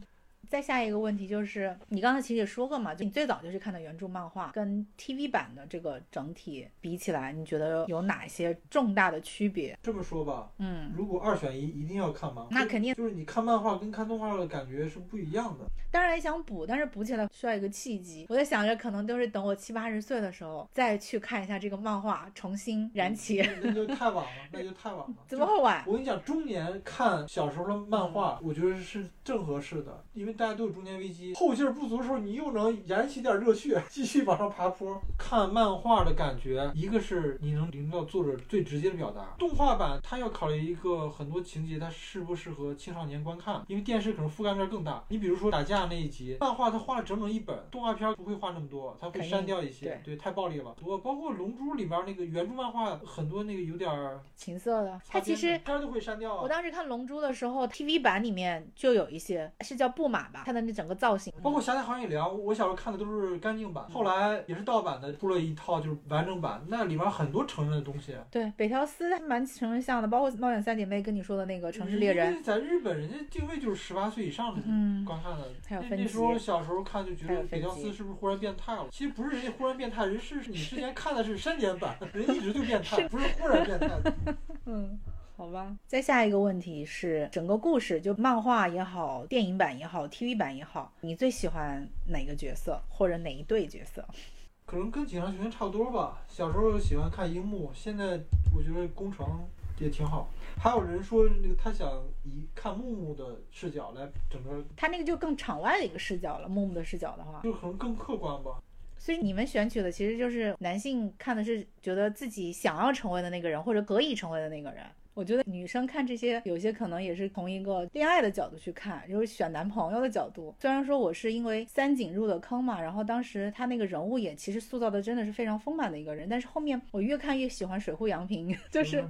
再下一个问题就是，你刚才其实也说过嘛，就你最早就是看的原著漫画，跟 TV 版的这个整体比起来，你觉得有哪些重大的区别？这么说吧，嗯，如果二选一，一定要看漫画。那肯定就是你看漫画跟看动画的感觉是不一样的。当然也想补，但是补起来需要一个契机。我在想着，可能都是等我七八十岁的时候再去看一下这个漫画，重新燃起。那就太晚了，那就太晚了。怎么会晚？我跟你讲，中年看小时候的漫画，我觉得是正合适的，因为大家都有中年危机，后劲儿不足的时候，你又能燃起点热血，继续往上爬坡。看漫画的感觉，一个是你能领到作者最直接的表达。动画版它要考虑一个很多情节，它适不适合青少年观看，因为电视可能覆盖面更大。你比如说打架。那一集漫画它画了整整一本，动画片不会画那么多，它会删掉一些，对，太暴力了。我包括龙珠里面那个原著漫画很多那个有点 情色的，它其实片都会删掉。我当时看龙珠的时候，TV 版里面就有一些是叫布马吧，他的那整个造型，包括侠盗行业良，我小时候看的都是干净版，后来也是盗版的，出了一套就是完整版，那里面很多成人的东西。对，北条司还蛮成人像的，包括猫眼三姐妹跟你说的那个城市猎人，在日本人家定位就是十八岁以上的观看的。那时候小时候看就觉得北条司是不是忽然变态了？其实不是人家忽然变态，人是你之前看的是删减版，人一直就变态，不是忽然变态。嗯，好吧。再下一个问题是，整个故事就漫画也好，电影版也好，TV 版也好，你最喜欢哪个角色或者哪一对角色？可能跟警察学院差不多吧。小时候喜欢看樱木，现在我觉得工程。也挺好，还有人说那个他想以看木木的视角来整个，他那个就更场外的一个视角了。木木的视角的话，就可能更客观吧。所以你们选取的其实就是男性看的是觉得自己想要成为的那个人，或者可以成为的那个人。我觉得女生看这些，有些可能也是从一个恋爱的角度去看，就是选男朋友的角度。虽然说我是因为三井入的坑嘛，然后当时他那个人物也其实塑造的真的是非常丰满的一个人，但是后面我越看越喜欢水户洋平，就是。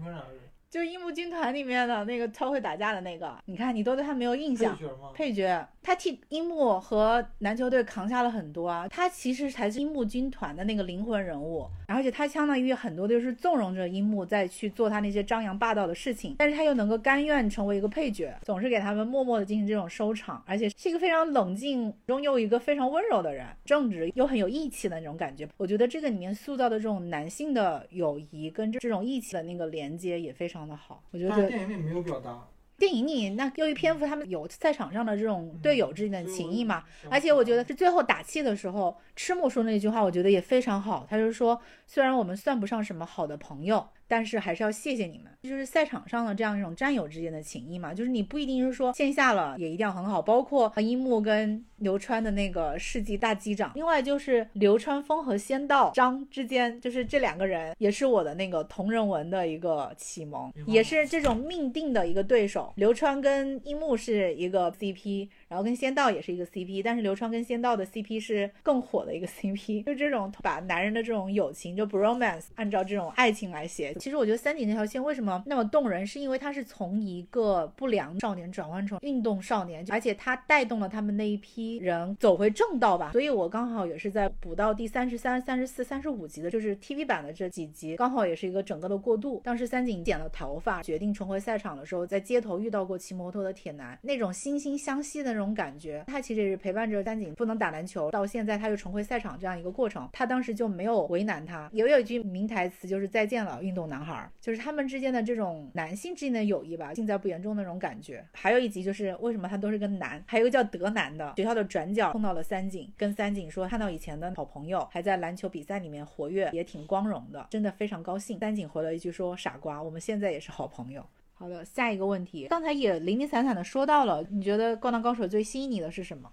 就樱木军团里面的那个超会打架的那个，你看你都对他没有印象。配角吗？配角，他替樱木和篮球队扛下了很多啊，他其实才是樱木军团的那个灵魂人物，而且他相当于很多就是纵容着樱木在去做他那些张扬霸道的事情，但是他又能够甘愿成为一个配角，总是给他们默默的进行这种收场，而且是一个非常冷静中又一个非常温柔的人，正直又很有义气的那种感觉。我觉得这个里面塑造的这种男性的友谊跟这种义气的那个连接也非常。非常的好，我觉得。电影里没有表达。电影里那由于篇幅，他们有赛场上的这种队友之间的情谊嘛。而且我觉得是最后打气的时候，赤木说那句话，我觉得也非常好。他就说，虽然我们算不上什么好的朋友。但是还是要谢谢你们，就是赛场上的这样一种战友之间的情谊嘛，就是你不一定是说线下了也一定要很好，包括樱木跟流川的那个世纪大击掌，另外就是流川枫和仙道章之间，就是这两个人也是我的那个同人文的一个启蒙，也是这种命定的一个对手，流川跟樱木是一个 CP。然后跟仙道也是一个 CP，但是流川跟仙道的 CP 是更火的一个 CP，就这种把男人的这种友情，就 bromance，按照这种爱情来写。其实我觉得三井那条线为什么那么动人，是因为他是从一个不良少年转换成运动少年，而且他带动了他们那一批人走回正道吧。所以我刚好也是在补到第三十三、三十四、三十五集的，就是 TV 版的这几集，刚好也是一个整个的过渡。当时三井剪了头发，决定重回赛场的时候，在街头遇到过骑摩托的铁男，那种惺惺相惜的。这种感觉，他其实也是陪伴着三井不能打篮球，到现在他又重回赛场这样一个过程。他当时就没有为难他，也有一句名台词就是“再见了，运动男孩”，就是他们之间的这种男性之间的友谊吧，尽在不言中那种感觉。还有一集就是为什么他都是个男，还有一个叫德男的学校的转角碰到了三井，跟三井说看到以前的好朋友还在篮球比赛里面活跃，也挺光荣的，真的非常高兴。三井回了一句说：“傻瓜，我们现在也是好朋友。”好的，下一个问题，刚才也零零散散的说到了，你觉得《灌篮高手》最吸引你的是什么？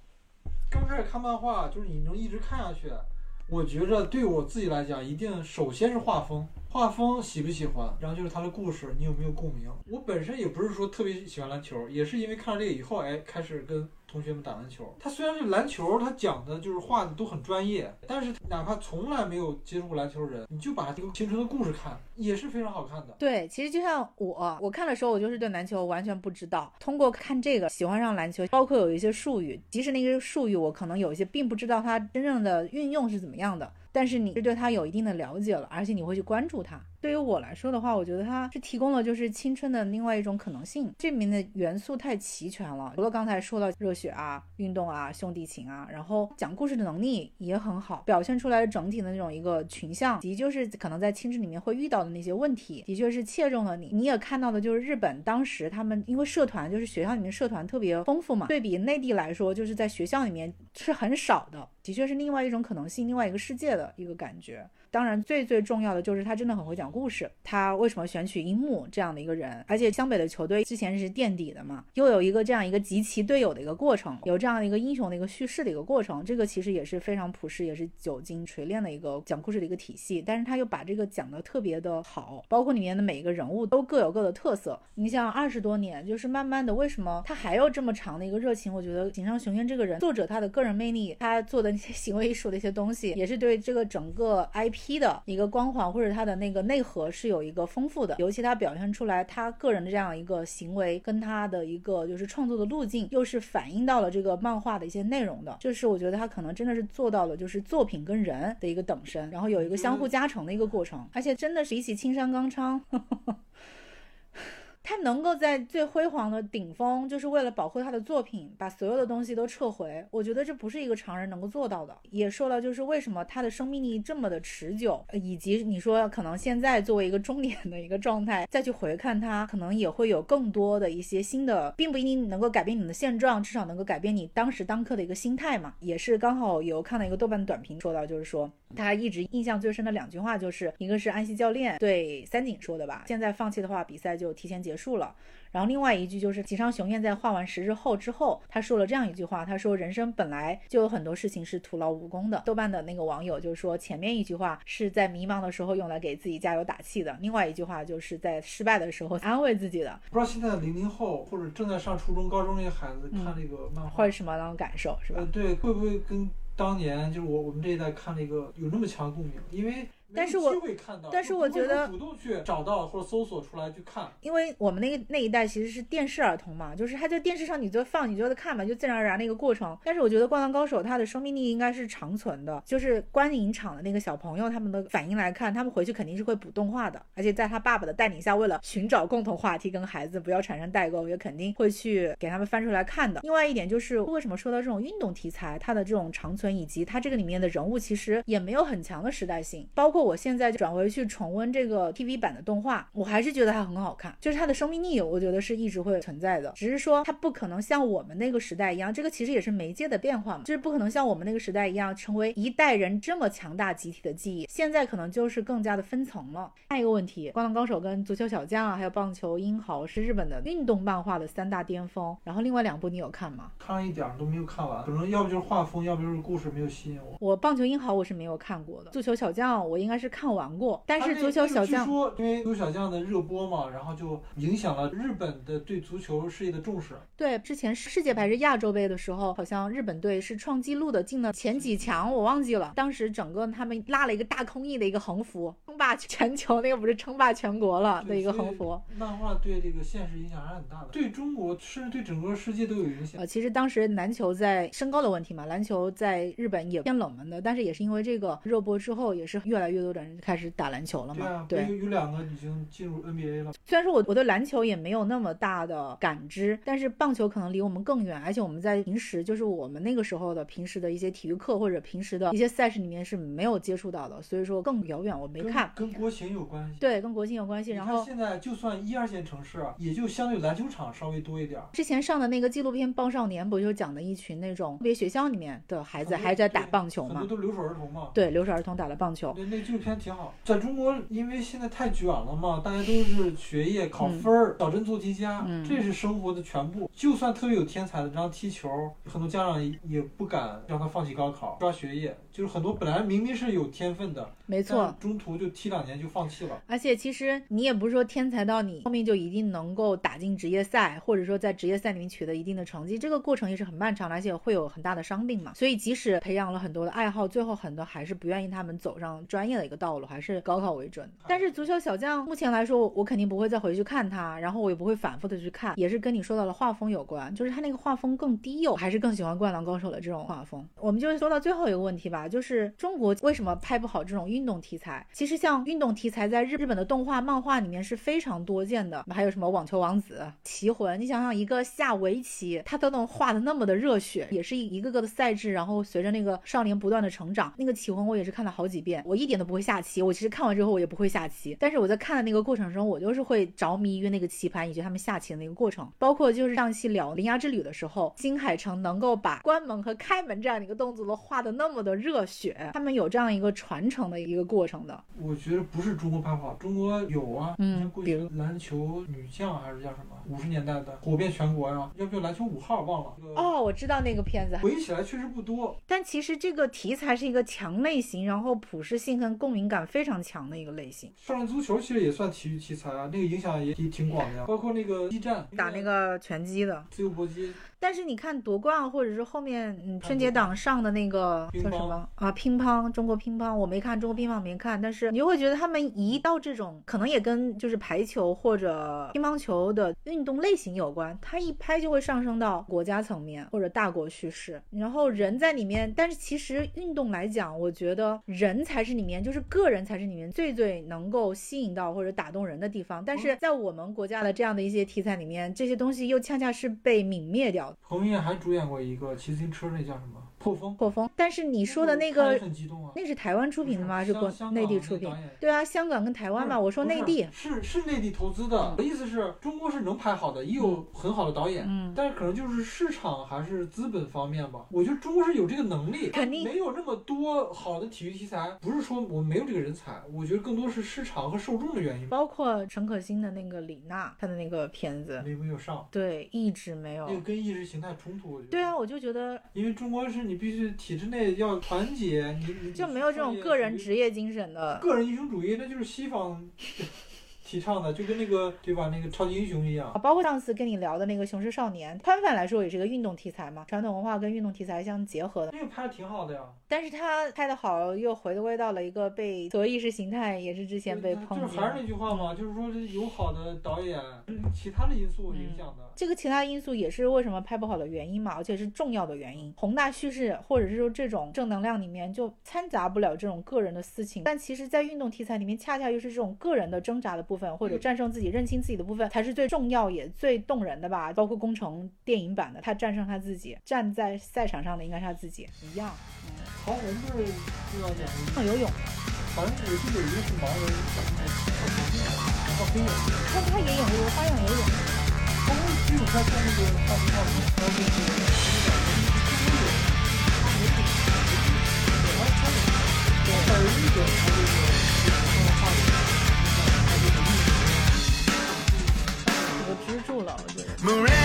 刚开始看漫画，就是你能一直看下去。我觉着对我自己来讲，一定首先是画风，画风喜不喜欢，然后就是他的故事，你有没有共鸣？我本身也不是说特别喜欢篮球，也是因为看了这个以后，哎，开始跟。同学们打篮球，他虽然是篮球，他讲的就是话都很专业，但是哪怕从来没有接触过篮球人，你就把这个青春的故事看，也是非常好看的。对，其实就像我，我看的时候，我就是对篮球完全不知道，通过看这个喜欢上篮球，包括有一些术语，即使那些术语我可能有一些并不知道它真正的运用是怎么样的。但是你是对它有一定的了解了，而且你会去关注它。对于我来说的话，我觉得它是提供了就是青春的另外一种可能性。这里面的元素太齐全了，除了刚才说到热血啊、运动啊、兄弟情啊，然后讲故事的能力也很好，表现出来的整体的那种一个群像，以及就是可能在青春里面会遇到的那些问题，的确是切中了你。你也看到的就是日本当时他们因为社团就是学校里面社团特别丰富嘛，对比内地来说，就是在学校里面是很少的。的确是另外一种可能性，另外一个世界的一个感觉。当然，最最重要的就是他真的很会讲故事。他为什么选取樱木这样的一个人？而且湘北的球队之前是垫底的嘛，又有一个这样一个集齐队友的一个过程，有这样的一个英雄的一个叙事的一个过程。这个其实也是非常朴实，也是久经锤炼的一个讲故事的一个体系。但是他又把这个讲得特别的好，包括里面的每一个人物都各有各的特色。你像二十多年，就是慢慢的，为什么他还有这么长的一个热情？我觉得井上雄彦这个人，作者他的个人魅力，他做的那些行为艺术的一些东西，也是对这个整个 IP。P 的一个光环或者他的那个内核是有一个丰富的，尤其他表现出来他个人的这样一个行为跟他的一个就是创作的路径，又是反映到了这个漫画的一些内容的，就是我觉得他可能真的是做到了就是作品跟人的一个等身，然后有一个相互加成的一个过程，而且真的是一起青山刚昌。他能够在最辉煌的顶峰，就是为了保护他的作品，把所有的东西都撤回。我觉得这不是一个常人能够做到的。也说了，就是为什么他的生命力这么的持久，以及你说可能现在作为一个中年的一个状态，再去回看他，可能也会有更多的一些新的，并不一定能够改变你的现状，至少能够改变你当时当刻的一个心态嘛。也是刚好有看到一个豆瓣短评，说到就是说他一直印象最深的两句话，就是一个是安西教练对三井说的吧，现在放弃的话，比赛就提前结。结束了，然后另外一句就是吉昌雄彦在画完十日后之后，他说了这样一句话，他说人生本来就有很多事情是徒劳无功的。豆瓣的那个网友就是说前面一句话是在迷茫的时候用来给自己加油打气的，另外一句话就是在失败的时候安慰自己的。不知道现在零零后或者正在上初中、高中那些孩子看那个漫画会什么样的感受是吧？对，会不会跟当年就是我我们这一代看那个有那么强共鸣？因为但是我但是我觉得主动去找到或者搜索出来去看。因为我们那个那一代其实是电视儿童嘛，就是他在电视上你就放，你就在看嘛，就自然而然的一个过程。但是我觉得《灌篮高手》它的生命力应该是长存的，就是观影场的那个小朋友他们的反应来看，他们回去肯定是会补动画的，而且在他爸爸的带领下，为了寻找共同话题跟孩子不要产生代沟，也肯定会去给他们翻出来看的。另外一点就是为什么说到这种运动题材，它的这种长存以及它这个里面的人物其实也没有很强的时代性，包括我现在转回去重温这个 TV 版的动画，我还是觉得它很好看，就是它的生命力，我觉得是一直会存在的，只是说它不可能像我们那个时代一样，这个其实也是媒介的变化嘛，就是不可能像我们那个时代一样成为一代人这么强大集体的记忆，现在可能就是更加的分层了。下一个问题，《灌篮高手》跟《足球小将》啊，还有《棒球英豪》是日本的运动漫画的三大巅峰，然后另外两部你有看吗？看了一点儿都没有看完，可能要不就是画风，要不就是故事没有吸引我。我《棒球英豪》我是没有看过的，《足球小将》我应该是看完过，但是《足球小将那个据》说因为足球小将的热播嘛，然后就影响了日本的对足球事业的重视。对，之前世界杯还是亚洲杯的时候，好像日本队是创纪录的，进了前几强，我忘记了。当时整个他们拉了一个大空翼的一个横幅，称霸全球，那个不是称霸全国了的对一个横幅。漫画对这个现实影响还是很大的，对中国甚至对整个世界都有影响。呃，其实当时篮球在身高的问题嘛，篮球在日本也偏冷门的，但是也是因为这个热播之后，也是越来越多的人开始打篮球了嘛。对啊，对，有有两个已经进入 NBA 了。虽然说我我对篮球也没有那么大的感知，但是棒球可能离我们更远，而且我们在平时就是我们那个时候的平时的一些体育课或者平时的一些赛事里面是没有接触到的，所以说更遥远，我没看。跟国情有关系。对，跟国情有关系。然后现在就算一二线城市啊，也就相对篮球场稍微多一点儿。之前上的那个纪录片《棒少年》，不就讲的一群那种特别学校里面的孩子还在打棒球嘛很多？都留守儿童嘛。对，留守儿童打了棒球。纪录片挺好。在中国，因为现在太卷了嘛，大家都是学业、考分儿、小镇做题家，嗯这是生活的全部。就算特别有天才的，让他踢球，很多家长也也不敢让他放弃高考，抓学业。就是很多本来明明是有天分的，没错，中途就踢两年就放弃了。而且其实你也不是说天才到你后面就一定能够打进职业赛，或者说在职业赛里面取得一定的成绩，这个过程也是很漫长的，而且会有很大的伤病嘛。所以即使培养了很多的爱好，最后很多还是不愿意他们走上专业的一个道路，还是高考为准。但是足球小将目前来说，我肯定不会再回去看它，然后我也不会反复的去看，也是跟你说到了画风有关，就是它那个画风更低幼，还是更喜欢《灌篮高手》的这种画风。我们就说到最后一个问题吧，就是中国为什么拍不好这种运动题材？其实像运动题材在日日本的动画、漫画里面是非常多见的，还有什么网球王子、棋魂，你想想一个下围棋，他都能画的那么的热血，也是一个个的赛制，然后随着那个少年不断的成长，那个棋魂我也是看了好几遍，我一点都不会下棋，我其实看完之后我也不会下棋，但是我在看的那个过程中，我就是会着迷于那个棋盘以及他们下棋的那个过程，包括就是上一期聊《铃芽之旅》的时候，金海城能够把关门和开门这样的一个动作都画的那么的热血，他们有这样一个传承的一个过程的。我觉得不是中国拍不好，中国有啊。嗯比如篮球女将还是叫什么？五十年代的火遍全国呀、要不就篮球五号忘了。哦，我知道那个片子，回忆起来确实不多。但其实这个题材是一个强类型，然后普适性和共鸣感非常强的一个类型。少年足球其实也算体育题材啊，那个影响也也挺广的呀。包括那个激战，打那个拳击的，自由搏击，但是你看夺冠或者是后面嗯春节档上的那个叫什么？啊乒乓中国乒乓我没看中国乒乓没看，但是你就会觉得他们一到这种可能也跟就是排球或者乒乓球的运动类型有关，它一拍就会上升到国家层面或者大国叙事，然后人在里面，但是其实运动来讲，我觉得人才是里面就是个人才是里面最最能够吸引到或者打动人的地方，但是在我们国家的这样的一些题材里面，这些东西又恰恰是被泯灭掉的。彭于晏还主演过一个骑自行车，那叫什么？破风。破风，但是你说的那个很激动啊。那是台湾出品的吗？还是国内地出品？对啊，香港跟台湾嘛，我说内地。是是内地投资的。我的意思是中国是能拍好的，也有很好的导演，嗯但是可能就是市场还是资本方面吧。我觉得中国是有这个能力，肯定没有那么多好的体育题材。不是说我们没有这个人才，我觉得更多是市场和受众的原因。包括陈可辛的那个李娜，她的那个片子，没没有上，对，一直没有那。个跟意识形态冲突。对啊，，我就觉得因为中国是你必须体制内要团结，你你就没有这种个人职业精神的。个人英雄主义，那就是西方。提倡的，就跟那个对吧，那个超级英雄一样。包括上次跟你聊的那个《雄狮少年》，宽泛来说也是个运动题材嘛，传统文化跟运动题材相结合的。那个拍的挺好的呀，但是他拍的好，又回归到了一个被所谓意识形态，也是之前被抨击。就是还是那句话嘛，就是说有好的导演，其他的因素影响的。这个其他因素也是为什么拍不好的原因嘛，而且是重要的原因。宏大叙事或者是说这种正能量里面就掺杂不了这种个人的私情，但其实，在运动题材里面，恰恰又是这种个人的挣扎的部分，或者战胜自己、认清自己的部分，才是最重要也最动人的吧。包括《工程》电影版的，他战胜他自己，站在赛场上的应该是他自己一样。好，我们这就要演唱游泳，反正我记得有一个是盲人，然后黑眼，他他也有那个花样游泳。他们基本上像那个大明号，还有那个什么什么的，他们他们他们，对，还有日本，还有那个。了，我觉得。